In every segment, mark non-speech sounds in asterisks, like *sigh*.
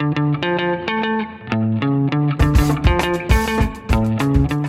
Música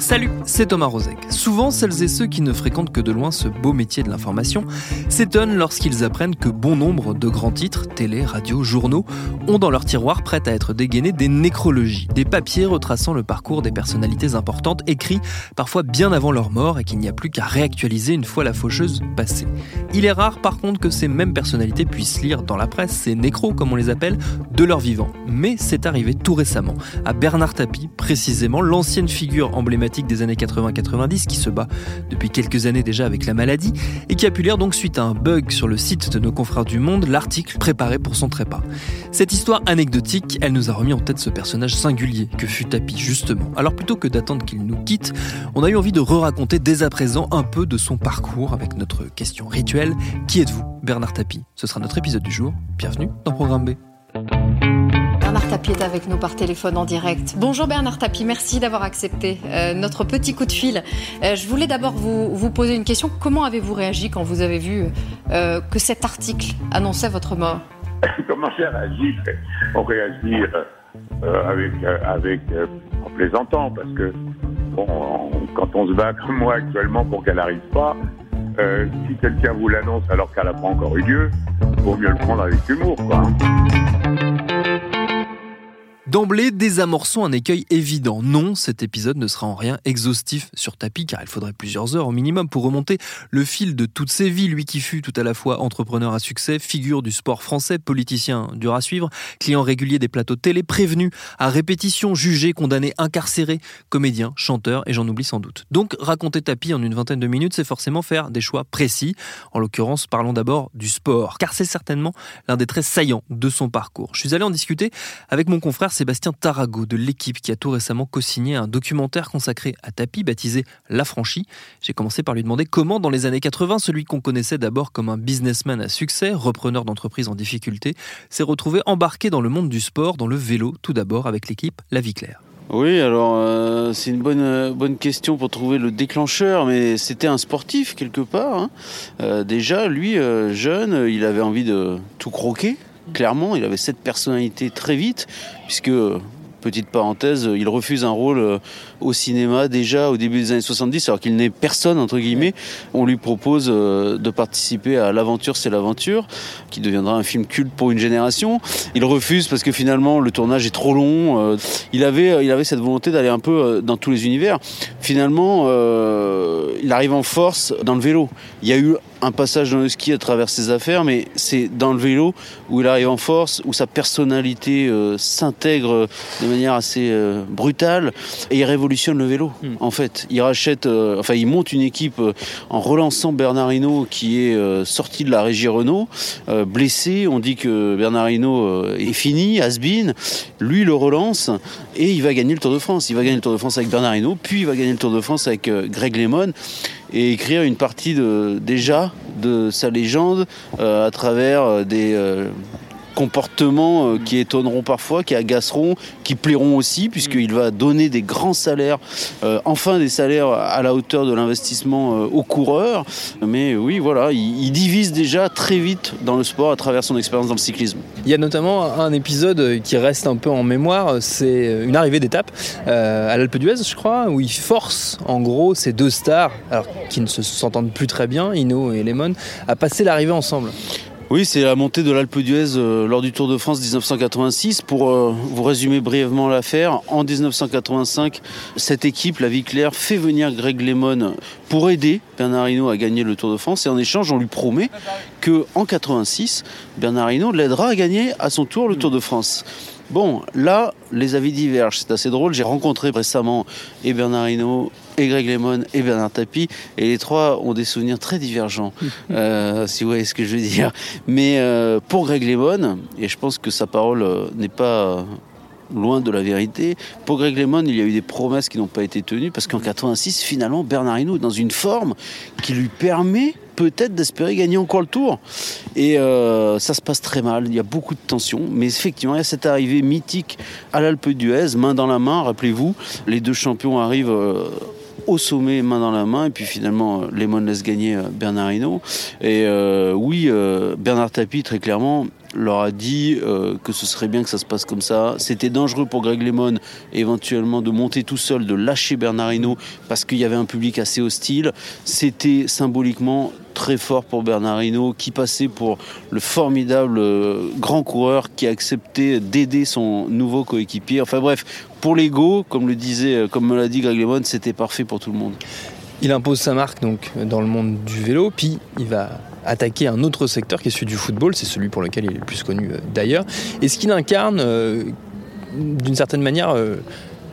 Salut, c'est Thomas Rozek. Souvent, celles et ceux qui ne fréquentent que de loin ce beau métier de l'information s'étonnent lorsqu'ils apprennent que bon nombre de grands titres, télé, radio, journaux, ont dans leur tiroir prêt à être dégainés des nécrologies, des papiers retraçant le parcours des personnalités importantes, écrits parfois bien avant leur mort et qu'il n'y a plus qu'à réactualiser une fois la faucheuse passée. Il est rare par contre que ces mêmes personnalités puissent lire dans la presse, ces nécros comme on les appelle, de leur vivant. Mais c'est arrivé tout récemment, à Bernard Tapie précisément, l'ancienne figure emblématique des années 80-90 qui se bat depuis quelques années déjà avec la maladie et qui a pu lire donc suite à un bug sur le site de nos confrères du Monde l'article préparé pour son trépas. Cette histoire anecdotique, elle nous a remis en tête ce personnage singulier que fut Tapi justement. Alors plutôt que d'attendre qu'il nous quitte, on a eu envie de re-raconter dès à présent un peu de son parcours avec notre question rituelle. Qui êtes-vous? Bernard Tapie Ce sera notre épisode du jour. Bienvenue dans Programme B. Bernard Tapie est avec nous par téléphone en direct. Bonjour Bernard Tapie, merci d'avoir accepté euh, notre petit coup de fil. Euh, je voulais d'abord vous, poser une question. Comment avez-vous réagi quand vous avez vu euh, que cet article annonçait votre mort? *laughs* Comment j'ai réagi? On réagit avec, avec en plaisantant parce que bon, quand on se bat comme moi actuellement pour qu'elle n'arrive pas, si quelqu'un vous l'annonce alors qu'elle n'a pas encore eu lieu, il vaut mieux le prendre avec humour. D'emblée, désamorçons un écueil évident. Non, cet épisode ne sera en rien exhaustif sur tapis, car il faudrait plusieurs heures au minimum pour remonter le fil de toutes ses vies. Lui qui fut tout à la fois entrepreneur à succès, figure du sport français, politicien dur à suivre, client régulier des plateaux télé, prévenu à répétition, jugé, condamné, incarcéré, comédien, chanteur, et j'en oublie sans doute. Donc, raconter tapis en une vingtaine de minutes, c'est forcément faire des choix précis. En l'occurrence, parlons d'abord du sport, car c'est certainement l'un des traits saillants de son parcours. Je suis allé en discuter avec mon confrère Sébastien Tarago de l'équipe qui a tout récemment co-signé un documentaire consacré à Tapi baptisé L'affranchi. J'ai commencé par lui demander comment dans les années 80, celui qu'on connaissait d'abord comme un businessman à succès, repreneur d'entreprise en difficulté, s'est retrouvé embarqué dans le monde du sport, dans le vélo, tout d'abord avec l'équipe La Vie Claire. Oui, alors euh, c'est une bonne euh, bonne question pour trouver le déclencheur, mais c'était un sportif quelque part. Hein. Euh, déjà, lui, jeune, il avait envie de tout croquer clairement, il avait cette personnalité très vite, puisque petite parenthèse, il refuse un rôle euh, au cinéma déjà au début des années 70, alors qu'il n'est personne, entre guillemets. On lui propose euh, de participer à L'aventure, c'est l'aventure, qui deviendra un film culte pour une génération. Il refuse parce que finalement, le tournage est trop long. Euh, il avait, il avait cette volonté d'aller un peu dans tous les univers. Finalement, il arrive en force dans le vélo. Il y a eu un passage dans le ski à travers ses affaires, mais c'est dans le vélo où il arrive en force, où sa personnalité euh, s'intègre de manière assez euh, brutale et il révolutionne le vélo. Hmm. En fait, il rachète, euh, enfin, il monte une équipe en relançant Bernard Hinault qui est sorti de la régie Renault, blessé. On dit que Bernard Hinault est fini, has been. Lui le relance et il va gagner le Tour de France. Il va gagner le Tour de France avec Bernard Hinault, puis il va gagner le Tour de France avec Greg LeMond et écrire une partie de, déjà de sa légende euh, à travers euh, des euh, comportements qui étonneront parfois, qui agaceront, qui plairont aussi, puisqu'il va donner des grands salaires, enfin des salaires à la hauteur de l'investissement aux coureurs. Mais oui, voilà, il, divise déjà très vite dans le sport à travers son expérience dans le cyclisme. Il y a notamment un épisode qui reste un peu en mémoire, c'est une arrivée d'étape à l'Alpe d'Huez, je crois, où il force en gros ces deux stars, alors qui ne se s'entendent plus très bien, Ino et Lemon, à passer l'arrivée ensemble. Oui, c'est la montée de l'Alpe d'Huez euh, lors du Tour de France 1986. Pour euh, vous résumer brièvement l'affaire, en 1985, cette équipe, la Vie Claire, fait venir Greg Lemon pour aider Bernard Hinault à gagner le Tour de France. Et en échange, on lui promet que en 86, Bernard Hinault l'aidera à gagner à son tour le Tour de France. Bon, là, les avis divergent. C'est assez drôle. J'ai rencontré récemment et Bernard Hinault, et Greg Lemon, et Bernard Tapie. Et les trois ont des souvenirs très divergents, *laughs* euh, si vous voyez ce que je veux dire. Mais euh, pour Greg Lemon, et je pense que sa parole euh, n'est pas loin de la vérité. Pour Greg Lemon, il y a eu des promesses qui n'ont pas été tenues parce qu'en 86, finalement, Bernard Hinault est dans une forme qui lui permet peut-être d'espérer gagner encore le tour. Et euh, ça se passe très mal, il y a beaucoup de tensions, mais effectivement, il y a cette arrivée mythique à l'Alpe d'Huez, main dans la main, rappelez-vous, les deux champions arrivent... Euh, au sommet, main dans la main, et puis finalement, Lemon laisse gagner euh, Bernard Hinault. Et oui, Bernard Tapie, très clairement, leur a dit euh, que ce serait bien que ça se passe comme ça. C'était dangereux pour Greg Lemon éventuellement de monter tout seul, de lâcher Bernardino parce qu'il y avait un public assez hostile. C'était symboliquement très fort pour Bernardino qui passait pour le formidable euh, grand coureur qui a accepté d'aider son nouveau coéquipier. Enfin bref, pour l'ego, comme le disait, euh, comme me l'a dit Greg Lemon, c'était parfait pour tout le monde. Il impose sa marque donc dans le monde du vélo, puis il va attaquer un autre secteur qui est celui du football, c'est celui pour lequel il est le plus connu euh, d'ailleurs. Est-ce qu'il incarne euh, d'une certaine manière euh,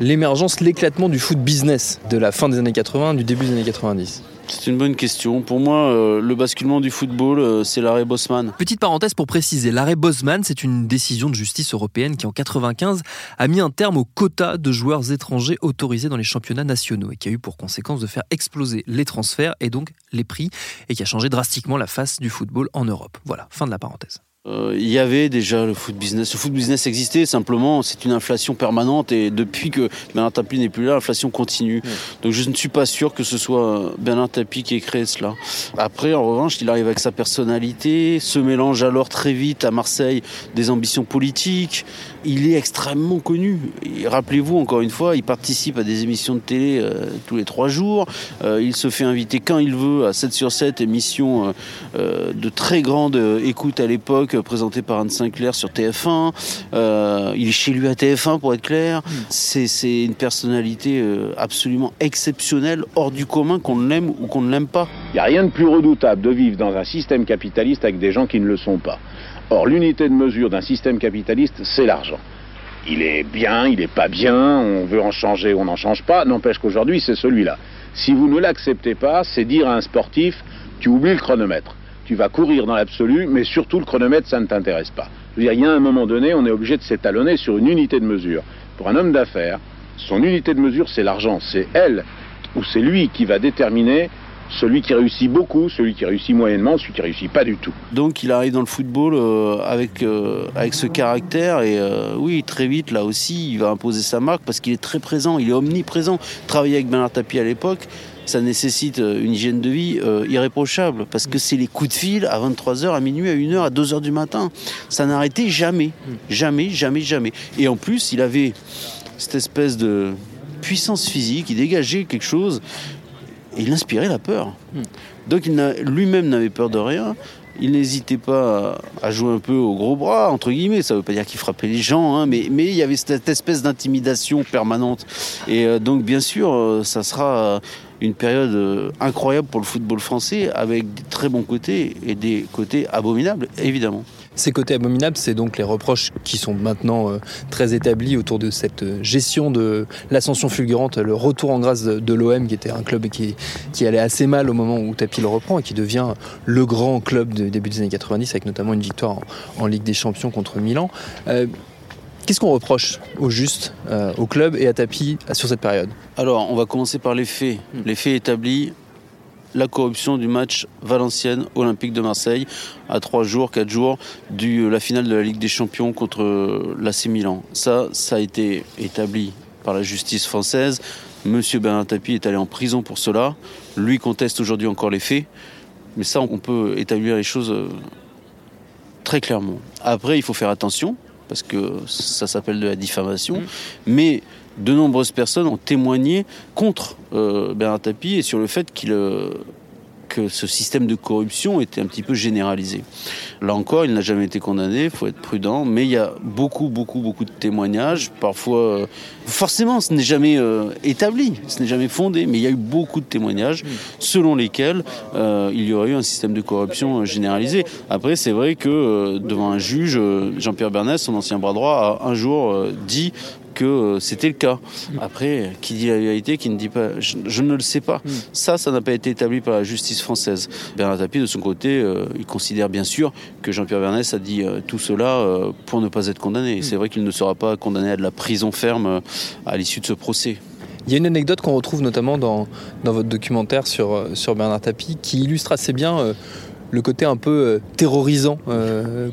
l'émergence, l'éclatement du foot business de la fin des années 80, du début des années 90 c'est une bonne question. Pour moi, euh, le basculement du football, euh, c'est l'arrêt Bosman. Petite parenthèse pour préciser, l'arrêt Bosman, c'est une décision de justice européenne qui, en 95, a mis un terme au quota de joueurs étrangers autorisés dans les championnats nationaux et qui a eu pour conséquence de faire exploser les transferts et donc les prix et qui a changé drastiquement la face du football en Europe. Voilà, fin de la parenthèse. Euh, il y avait déjà le foot business. Le foot business existait, simplement, c'est une inflation permanente et depuis que Bernard Tapie n'est plus là, l'inflation continue. Donc je ne suis pas sûr que ce soit Bernard Tapie qui ait créé cela. Après, en revanche, il arrive avec sa personnalité, se mélange alors très vite à Marseille des ambitions politiques. Il est extrêmement connu. Rappelez-vous, encore une fois, il participe à des émissions de télé euh, tous les trois jours. Euh, il se fait inviter quand il veut à 7 sur 7, émissions de très grande écoute à l'époque présenté par Anne Sinclair sur TF1. Euh, il est chez lui à TF1 pour être clair. Hmm. C'est une personnalité euh, absolument exceptionnelle, hors du commun, qu'on l'aime ou qu'on ne l'aime pas. Il n'y a rien de plus redoutable de vivre dans un système capitaliste avec des gens qui ne le sont pas. Or, l'unité de mesure d'un système capitaliste, c'est l'argent. Il est bien, il n'est pas bien, on veut en changer, on n'en change pas, n'empêche qu'aujourd'hui, c'est celui-là. Si vous ne l'acceptez pas, c'est dire à un sportif, tu oublies le chronomètre tu vas courir dans l'absolu, mais surtout le chronomètre, ça ne t'intéresse pas. Je veux dire, il y a un moment donné, on est obligé de s'étalonner sur une unité de mesure. Pour un homme d'affaires, son unité de mesure, c'est l'argent. C'est elle ou c'est lui qui va déterminer celui qui réussit beaucoup, celui qui réussit moyennement, celui qui réussit pas du tout. Donc il arrive dans le football euh, avec, euh, avec ce caractère et euh, oui, très vite là aussi, il va imposer sa marque parce qu'il est très présent, il est omniprésent. Travailler avec Bernard Tapie à l'époque, ça nécessite euh, une hygiène de vie euh, irréprochable parce que c'est les coups de fil à 23h, à minuit, à 1h, à 2h du matin. Ça n'arrêtait jamais. Jamais, jamais, jamais. Et en plus, il avait cette espèce de puissance physique, il dégageait quelque chose et il inspirait la peur. Donc lui-même n'avait peur de rien. Il n'hésitait pas à jouer un peu au gros bras, entre guillemets. Ça ne veut pas dire qu'il frappait les gens, hein, mais, mais il y avait cette espèce d'intimidation permanente. Et euh, donc, bien sûr, ça sera une période euh, incroyable pour le football français avec des très bons côtés et des côtés abominables, évidemment. Ces côtés abominables, c'est donc les reproches qui sont maintenant euh, très établis autour de cette euh, gestion de l'ascension fulgurante, le retour en grâce de, l'OM, qui était un club qui, qui allait assez mal au moment où Tapi le reprend et qui devient le grand club du début des années 90, avec notamment une victoire en, Ligue des Champions contre Milan. Qu'est-ce qu'on reproche au juste, euh, au club et à Tapi sur cette période? Alors, on va commencer par les faits. Hmm. Les faits établis, la corruption du match Valenciennes Olympique de Marseille à 3 jours, 4 jours de la finale de la Ligue des Champions contre l'AC Milan. Ça, ça a été établi par la justice française. Monsieur Bernard Tapie est allé en prison pour cela. Lui conteste aujourd'hui encore les faits. Mais ça, on peut établir les choses euh, très clairement. Après, il faut faire attention parce que ça s'appelle de la diffamation. Mm. Mais de nombreuses personnes ont témoigné contre euh, Bernard Tapie et sur le fait qu'il euh, que ce système de corruption était un petit peu généralisé. Là encore, il n'a jamais été condamné, il faut être prudent, mais il y a beaucoup, beaucoup, beaucoup de témoignages. Parfois, euh, forcément, ce n'est jamais euh, établi, ce n'est jamais fondé, mais il y a eu beaucoup de témoignages selon lesquels euh, il y aurait eu un système de corruption généralisé. Après, c'est vrai que devant un juge, Jean-Pierre Bernès, son ancien bras droit, a un jour dit que euh, c'était le cas. Après, qui dit la vérité, qui ne dit pas, je, ne le sais pas. Hmm. Ça, ça n'a pas été établi par la justice française. Bernard Tapie, de son côté, euh, il considère bien sûr que Jean-Pierre Bernès a dit euh, tout cela pour ne pas être condamné. Hmm. C'est vrai qu'il ne sera pas condamné à de la prison ferme à l'issue de ce procès. Il y a une anecdote qu'on retrouve notamment dans, dans votre documentaire sur, sur Bernard Tapie qui illustre assez bien le côté un peu terrorisant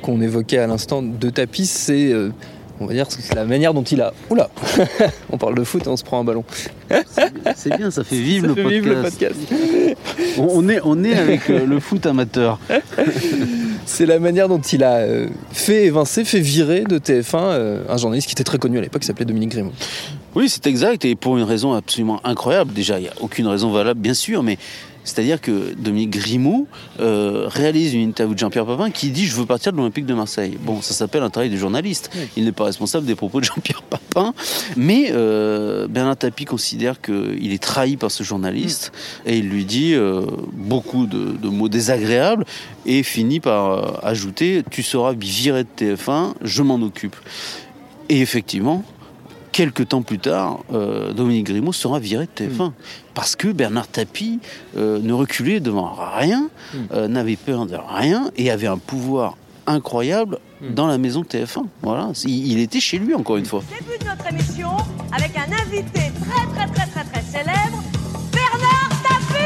qu'on évoquait à l'instant de Tapie. C'est on va dire c'est la manière dont il a. Oula *laughs* On parle de foot et on se prend un ballon. C'est bien, ça *laughs* fait vivre, le, podcast. On, est, on est avec euh, le foot amateur. *laughs* c'est la manière dont il a euh, fait évincer, fait virer de TF1 euh, un journaliste qui était très connu à l'époque, qui s'appelait Dominique Grimaud. Oui, c'est exact, et pour une raison absolument incroyable. Déjà, il n'y a aucune raison valable, bien sûr, mais c'est-à-dire que Dominique Grimaud euh, réalise une interview de Jean-Pierre Papin qui dit Je veux partir de l'Olympique de Marseille. Bon, ça s'appelle un travail de journaliste. Il n'est pas responsable des propos de Jean-Pierre Papin. Mais euh, Bernard Tapie considère qu'il est trahi par ce journaliste et il lui dit euh, beaucoup de, de, mots désagréables et finit par ajouter Tu seras viré de TF1, je m'en occupe. Et effectivement, quelques temps plus tard, euh, Dominique Grimaud sera viré de TF1. Hmm. Parce que Bernard Tapie euh, ne reculait devant rien, hmm. euh, n'avait peur de rien et avait un pouvoir incroyable hmm. dans la maison TF1. Voilà, il, était chez lui encore une fois. Début de notre émission avec un invité très très très très très célèbre, Bernard Tapie.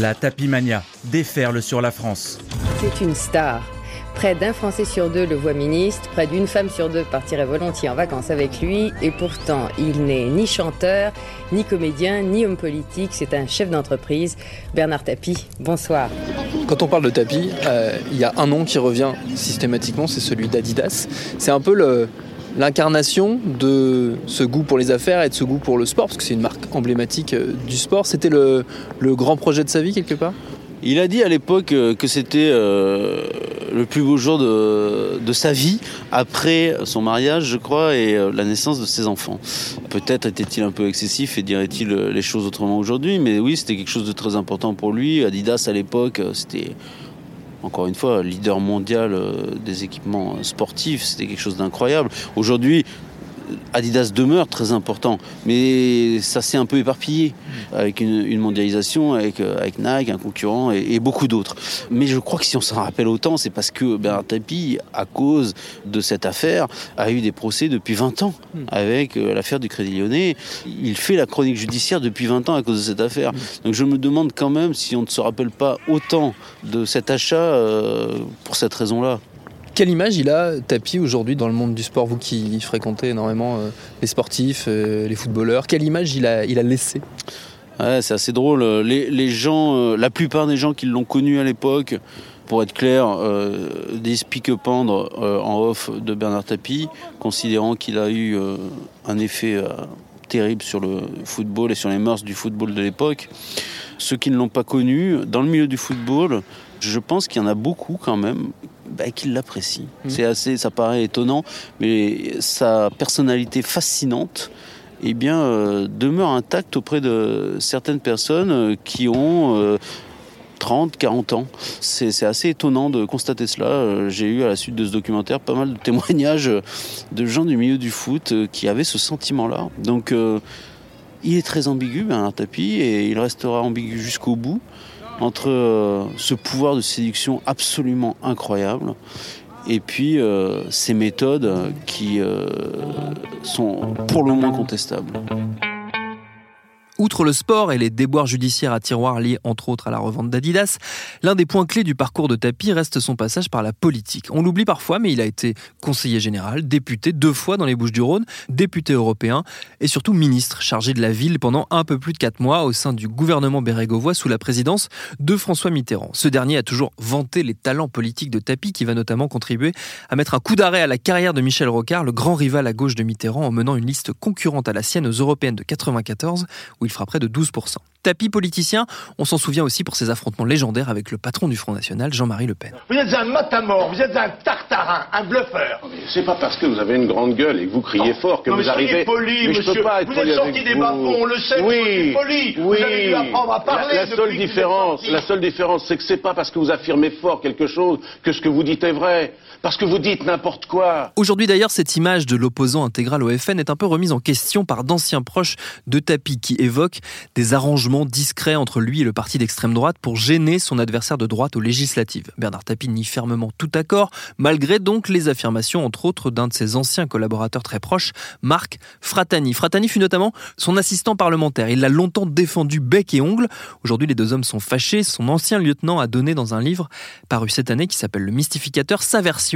La Tapimania déferle sur la France. C'est une star Près d'un Français sur deux le voit ministre, près d'une femme sur deux partirait volontiers en vacances avec lui, et pourtant il n'est ni chanteur, ni comédien, ni homme politique, c'est un chef d'entreprise. Bernard Tapie, bonsoir. Quand on parle de Tapie, euh, il y a un nom qui revient systématiquement, c'est celui d'Adidas. C'est un peu l'incarnation de ce goût pour les affaires et de ce goût pour le sport, parce que c'est une marque emblématique euh, du sport. C'était le grand projet de sa vie quelque part? Il a dit à l'époque euh, que c'était euh, le plus beau jour de, sa vie, après son mariage, je crois, et euh, la naissance de ses enfants. Peut-être était-il un peu excessif et dirait-il les choses autrement aujourd'hui, mais oui, c'était quelque chose de très important pour lui. Adidas, à l'époque, c'était encore une fois, leader mondial des équipements sportifs, c'était quelque chose d'incroyable. Aujourd'hui, Adidas demeure très important, mais ça s'est un peu éparpillé avec une, mondialisation, avec, euh, avec, Nike, un concurrent et, beaucoup d'autres. Mais je crois que si on s'en rappelle autant, c'est parce que Bernard Tapie, à cause de cette affaire, a eu des procès depuis 20 ans avec euh, l'affaire du Crédit Lyonnais. Il fait la chronique judiciaire depuis 20 ans à cause de cette affaire. Donc je me demande quand même si on ne se rappelle pas autant de cet achat euh, pour cette raison-là. Quelle image il a, Tapi, aujourd'hui dans le monde du sport, vous qui fréquentez énormément euh, les sportifs, euh, les footballeurs, quelle image il a, il a laissé C'est assez drôle. Euh, la plupart des gens qui l'ont connu à l'époque, pour être clair, disent pique-pendre en off de Bernard Tapie, considérant qu'il a eu un effet terrible sur le football et sur les mœurs du football de l'époque. Ceux qui ne l'ont pas connu, dans le milieu du football, je pense qu'il y en a beaucoup quand même bah, qu'il l'apprécie. Mmh. C'est assez, ça paraît étonnant, mais sa personnalité fascinante eh bien, euh, demeure intacte auprès de certaines personnes euh, qui ont 30, euh, 40 ans. C'est assez étonnant de constater cela. J'ai eu à la suite de ce documentaire pas mal de témoignages de gens du milieu du foot qui avaient ce sentiment-là. Donc il est très ambigu, Bernard Tapie, et il restera ambigu jusqu'au bout entre euh, ce pouvoir de séduction absolument incroyable et puis euh, ces méthodes qui euh, sont pour le moins contestables. Outre le sport et les déboires judiciaires à tiroir liés entre autres à la revente d'Adidas, l'un des points clés du parcours de Tapi reste son passage par la politique. On l'oublie parfois, mais il a été conseiller général, député deux fois dans les Bouches-du-Rhône, député européen et surtout ministre chargé de la ville pendant un peu plus de quatre mois au sein du gouvernement Bérégovois sous la présidence de François Mitterrand. Ce dernier a toujours vanté les talents politiques de Tapi qui va notamment contribuer à mettre un coup d'arrêt à la carrière de Michel Rocard, le grand rival à gauche de Mitterrand en menant une liste concurrente à la sienne aux européennes de 94 où il fera près de 12%. Tapis politicien, on s'en souvient aussi pour ses affrontements légendaires avec le patron du Front National, Jean-Marie Le Pen. Vous êtes un matamor, vous êtes un tartarin, un bluffeur. C'est pas parce que vous avez une grande gueule et que vous criez fort que Non, mais vous arrivez. poli, Mais je monsieur. peux pas être vous êtes sorti des bas-fonds, on le sait, Oui, vous êtes poli. oui. Vous avez dû apprendre à parler. La, la seule différence, la seule différence, c'est que c'est pas parce que vous affirmez fort quelque chose que ce que vous dites est vrai. Parce que vous dites n'importe quoi. Aujourd'hui d'ailleurs, cette image de l'opposant intégral au FN est un peu remise en question par d'anciens proches de Tapi qui évoquent des arrangements discrets entre lui et le parti d'extrême droite pour gêner son adversaire de droite aux législatives. Bernard Tapie nie fermement tout accord, malgré donc les affirmations entre autres d'un de ses anciens collaborateurs très proches, Marc Fratani. Fratani fut notamment son assistant parlementaire. Il l'a longtemps défendu bec et ongle. Aujourd'hui, les deux hommes sont fâchés. Son ancien lieutenant a donné dans un livre paru cette année qui s'appelle Le Mystificateur sa version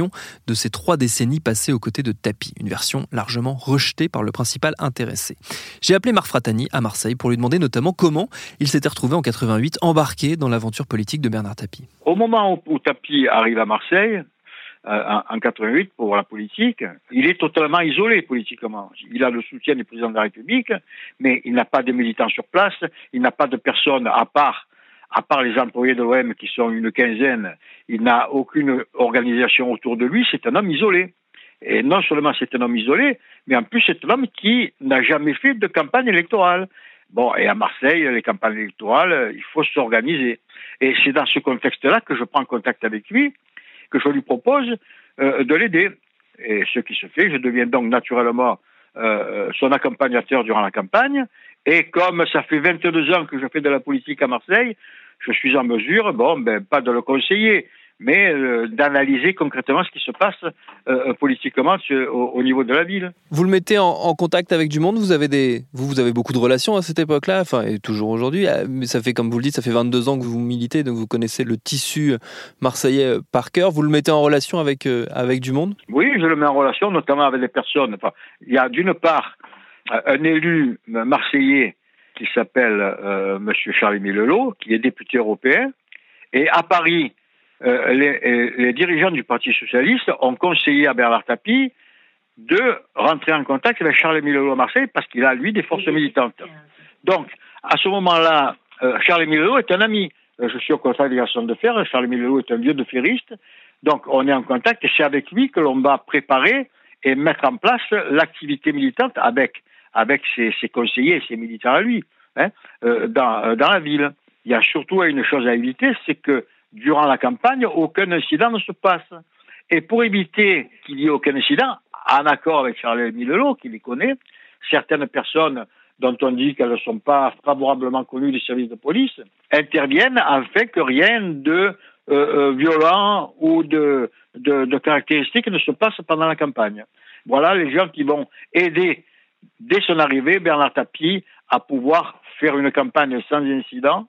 de ces trois décennies passées aux côtés de Tapi, une version largement rejetée par le principal intéressé. J'ai appelé Marc Fratani à Marseille pour lui demander notamment comment il s'était retrouvé en 88 embarqué dans l'aventure politique de Bernard Tapie. Au moment où, où Tapi arrive à Marseille, euh, en 88 pour la politique, il est totalement isolé politiquement. Il a le soutien du président de la République, mais il n'a pas de militants sur place, il n'a pas de personnes à part à part les employés de l'OM qui sont une quinzaine, il n'a aucune organisation autour de lui, c'est un homme isolé. Et non seulement c'est un homme isolé, mais en plus c'est un homme qui n'a jamais fait de campagne électorale. Bon, et à Marseille, les campagnes électorales, il faut s'organiser. Et c'est dans ce contexte-là que je prends contact avec lui, que je lui propose euh, de l'aider. Et ce qui se fait, je deviens donc naturellement euh, son accompagnateur durant la campagne. Et comme ça fait 22 ans que je fais de la politique à Marseille, je suis en mesure, bon, ben, pas de le conseiller, mais euh, d'analyser concrètement ce qui se passe euh, politiquement sur- au, au niveau de la ville. Vous le mettez en, en contact avec du monde. Vous avez des, vous, vous avez beaucoup de relations à cette époque-là, enfin et toujours aujourd'hui. Ah, Mais ça fait, comme vous le dites, ça fait 22 ans que vous militez, donc vous connaissez le tissu marseillais euh, par cœur. Vous le mettez en relation avec euh, avec du monde? Oui, je le mets en relation, notamment avec des personnes. Enfin, il y a d'une part euh, un élu marseillais qui s'appelle euh, Monsieur Charles-Émile Lelot, qui est député européen, et à Paris, euh, les, euh, les dirigeants du Parti socialiste ont conseillé à Bernard Tapie de rentrer en contact avec Charles-Émile Lelot à Marseille parce qu'il a lui des forces militantes. Donc, à ce moment-là, euh, Charles-Émile Lelot est un ami. Euh, je suis au contact des garçons de fer. Charles-Émile Lelot est un vieux de ferriste. Donc, on est en contact et c'est avec lui que l'on va préparer et mettre en place l'activité militante avec, avec ses, ses conseillers ses militants à lui, hein, euh, dans, euh, dans la ville. Il y a surtout une chose à éviter, c'est que durant la campagne, aucun incident ne se passe. Et pour éviter qu'il y ait aucun incident, en accord avec Charles-Émile Lelot, qui les connaît, certaines personnes dont on dit qu'elles ne sont pas favorablement connues des services de police interviennent afin que rien de euh, violent ou de, de, de caractéristiques ne se passe pendant la campagne. Voilà les gens qui vont aider, dès son arrivée, Bernard Tapie à pouvoir faire une campagne sans incident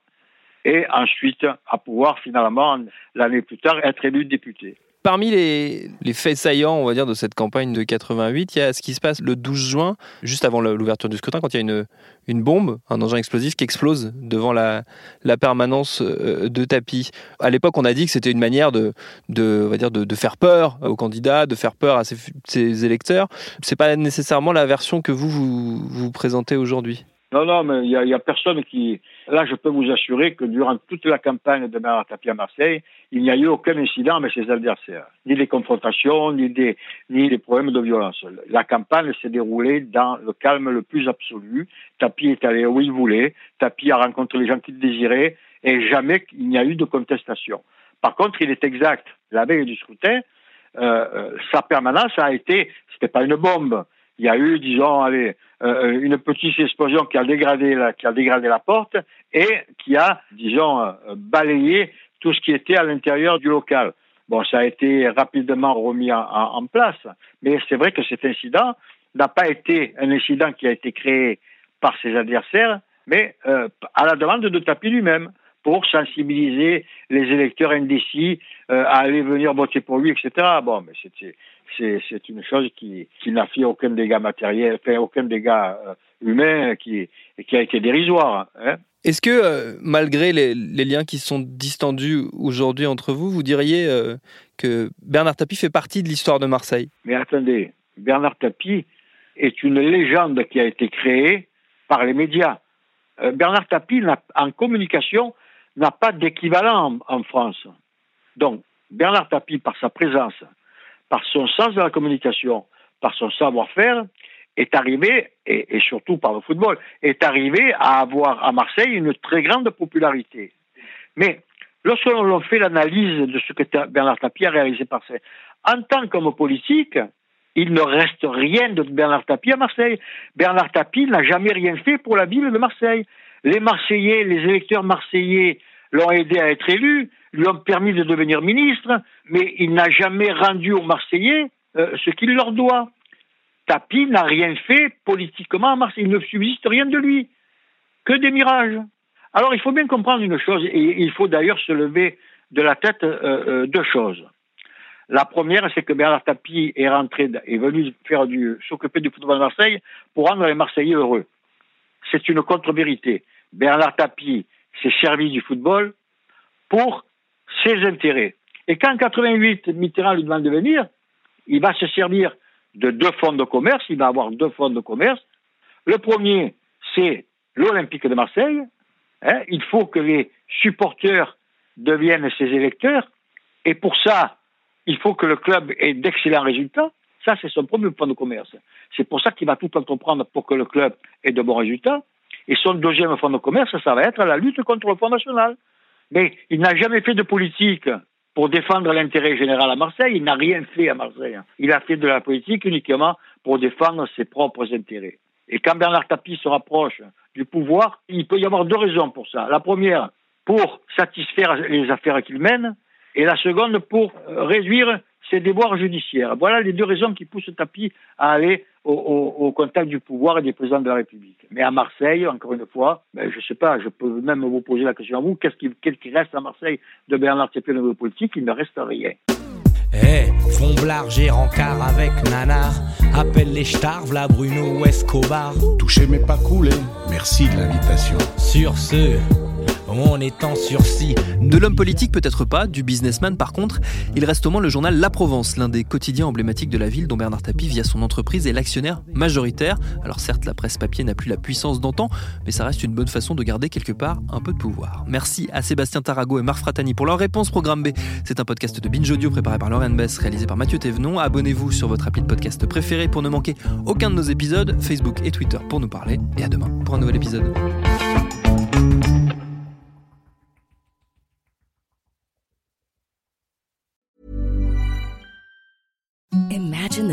et ensuite à pouvoir finalement, l'année plus tard, être élu député. Parmi les, les faits saillants, on va dire, de cette campagne de 88, il y a ce qui se passe le 12 juin, juste avant l'ouverture du scrutin, quand il y a une, une bombe, un engin explosif qui explose devant la, la permanence euh, de tapis. À l'époque, on a dit que c'était une manière de, de, on va dire, de, de faire peur aux candidats, de faire peur à ses, ses électeurs. C'est pas nécessairement la version que vous vous, vous présentez aujourd'hui. Non, non, mais il y a, il y a personne qui. Là, je peux vous assurer que durant toute la campagne de Bernard Tapie à Marseille, il n'y a eu aucun incident avec ses adversaires, ni des confrontations, ni des, problèmes de violence. La campagne s'est déroulée dans le calme le plus absolu. Tapie est allé où il voulait, Tapie a rencontré les gens qu'il désirait, et jamais il n'y a eu de contestation. Par contre, il est exact, la veille du scrutin, euh, euh, sa permanence a été, c'était pas une bombe. Il y a eu, disons, allez, euh, une petite explosion qui a dégradé la, qui a dégradé la porte et qui a, disons, euh, balayé tout ce qui était à l'intérieur du local. Bon, ça a été rapidement remis en, place, mais c'est vrai que cet incident n'a pas été un incident qui a été créé par ses adversaires, mais euh, à la demande de Tapi lui-même pour sensibiliser les électeurs indécis euh, à aller venir voter pour lui, etc. Bon, mais c'est c'est une chose qui, qui n'a fait aucun dégât matériel, fait aucun dégât euh, humain, qui, qui a été dérisoire. Hein. Est-ce que, euh, malgré les, les liens qui sont distendus aujourd'hui entre vous, vous diriez euh, que Bernard Tapie fait partie de l'histoire de Marseille? Mais attendez, Bernard Tapie est une légende qui a été créée par les médias. Bernard Tapie, en communication, n'a pas d'équivalent en, France. Donc, Bernard Tapie, par sa présence, par son sens de la communication, par son savoir-faire, est arrivé, et, surtout par le football, est arrivé à avoir à Marseille une très grande popularité. Mais lorsque l'on fait l'analyse de ce que Bernard Tapie a réalisé par Marseille, en tant qu'homme politique, il ne reste rien de Bernard Tapie à Marseille. Bernard Tapie n'a jamais rien fait pour la ville de Marseille. Les Marseillais, les électeurs marseillais l'ont aidé à être élu, lui ont permis de devenir ministre, mais il n'a jamais rendu aux Marseillais euh, ce qu'il leur doit. Tapie n'a rien fait politiquement à Marseille. Il ne subsiste rien de lui, que des mirages. Alors il faut bien comprendre une chose, et il faut d'ailleurs se lever de la tête euh, euh, deux choses. La première, c'est que Bernard Tapie est rentré, est venu faire du, s'occuper du football de Marseille pour rendre les Marseillais heureux. C'est une contre-vérité. Bernard Tapie s'est servi du football pour ses intérêts. Et quand en 88, Mitterrand lui demande de venir, il va se servir de deux fonds de commerce, il va avoir deux fonds de commerce. Le premier, c'est l'Olympique de Marseille. Hein, il faut que les supporters deviennent ses électeurs. Et pour ça, il faut que le club ait d'excellents résultats. Ça, c'est son premier fonds de commerce. C'est pour ça qu'il va tout entreprendre pour que le club ait de bons résultats. Et son deuxième fonds de commerce, ça va être la lutte contre le Fonds national. Mais il n'a jamais fait de politique pour défendre l'intérêt général à Marseille. Il n'a rien fait à Marseille. Il a fait de la politique uniquement pour défendre ses propres intérêts. Et quand Bernard Tapie se rapproche du pouvoir, il peut y avoir deux raisons pour ça. La première, pour satisfaire les affaires qu'il mène, et la seconde, pour euh, réduire ses déboires judiciaires. Voilà les deux raisons qui poussent Tapie à aller au, au- au contact du pouvoir et des présidents de la République. Mais à Marseille, encore une fois, ben, je ne sais pas, je peux même vous poser la question à vous, qu'est-ce qui, qu'est-ce qui reste à Marseille de Bernard Tapie au niveau politique? Il ne reste rien. Eh, Fomblard, j'ai rencard avec Nanar. Appelle les Starves, la Bruno ou Escobar. Touché mais pas coulé. Merci de l'invitation. Sur ce, on est en sursis. De l'homme politique peut-être pas, du businessman par contre, il reste au moins le journal La Provence, l'un des quotidiens emblématiques de la ville dont Bernard Tapie via son entreprise est l'actionnaire majoritaire. Alors certes la presse papier n'a plus la puissance d'antan, mais ça reste une bonne façon de garder quelque part un peu de pouvoir. Merci à Sébastien Tarago et Marc Fratani pour leur réponse. Programme B, c'est un podcast de Binge Audio préparé par Lauren Bess, réalisé par Mathieu Thévenon. Abonnez-vous sur votre appli de podcast préféré pour ne manquer aucun de nos épisodes, Facebook et Twitter pour nous parler, et à demain pour un nouvel épisode.